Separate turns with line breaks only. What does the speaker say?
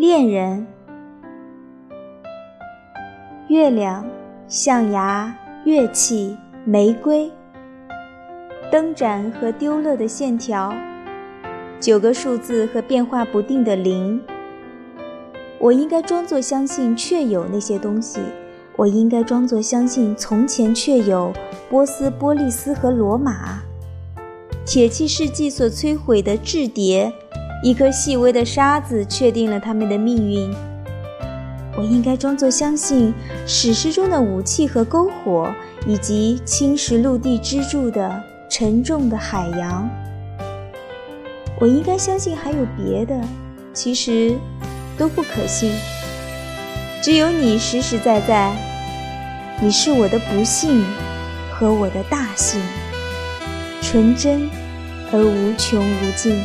恋人，月亮、象牙、乐器、玫瑰、灯盏和丢了的线条，九个数字和变化不定的零。我应该装作相信确有那些东西，我应该装作相信从前确有。波斯、波利斯和罗马。铁器世纪所摧毁的雉蝶，一颗细微的沙子确定了他们的命运。我应该装作相信史诗中的武器和篝火，以及侵蚀陆地支柱的沉重的海洋。我应该相信还有别的，其实。都不可信，只有你实实在在。你是我的不幸和我的大幸，纯真而无穷无尽。